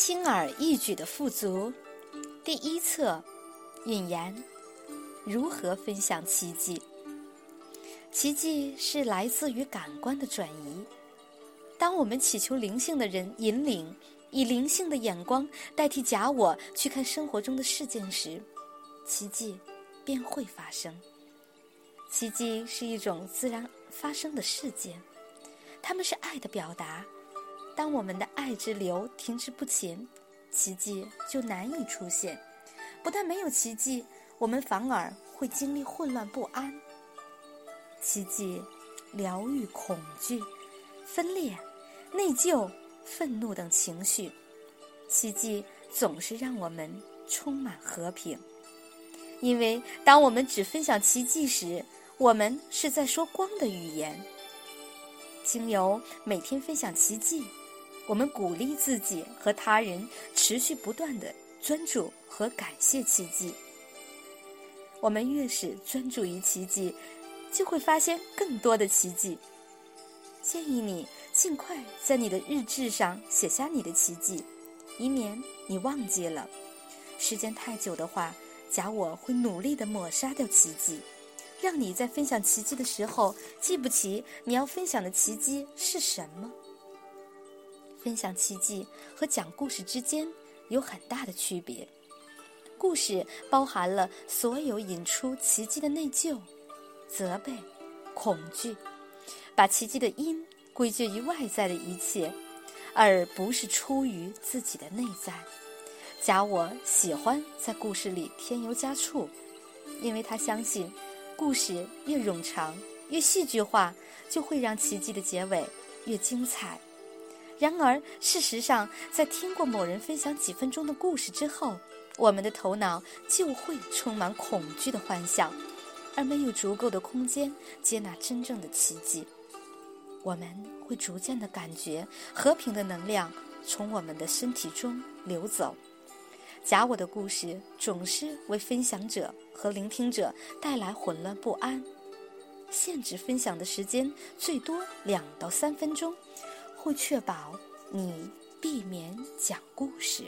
轻而易举的富足，第一册，引言：如何分享奇迹？奇迹是来自于感官的转移。当我们祈求灵性的人引领，以灵性的眼光代替假我去看生活中的事件时，奇迹便会发生。奇迹是一种自然发生的事件，它们是爱的表达。当我们的爱之流停滞不前，奇迹就难以出现。不但没有奇迹，我们反而会经历混乱不安。奇迹疗愈恐惧、分裂、内疚、愤怒等情绪。奇迹总是让我们充满和平，因为当我们只分享奇迹时，我们是在说光的语言。经由每天分享奇迹。我们鼓励自己和他人持续不断的专注和感谢奇迹。我们越是专注于奇迹，就会发现更多的奇迹。建议你尽快在你的日志上写下你的奇迹，以免你忘记了。时间太久的话，假我会努力的抹杀掉奇迹，让你在分享奇迹的时候记不起你要分享的奇迹是什么。分享奇迹和讲故事之间有很大的区别。故事包含了所有引出奇迹的内疚、责备、恐惧，把奇迹的因归结于外在的一切，而不是出于自己的内在。假我喜欢在故事里添油加醋，因为他相信，故事越冗长、越戏剧化，就会让奇迹的结尾越精彩。然而，事实上，在听过某人分享几分钟的故事之后，我们的头脑就会充满恐惧的幻想，而没有足够的空间接纳真正的奇迹。我们会逐渐的感觉和平的能量从我们的身体中流走。假我的故事总是为分享者和聆听者带来混乱不安。限制分享的时间最多两到三分钟。会确保你避免讲故事。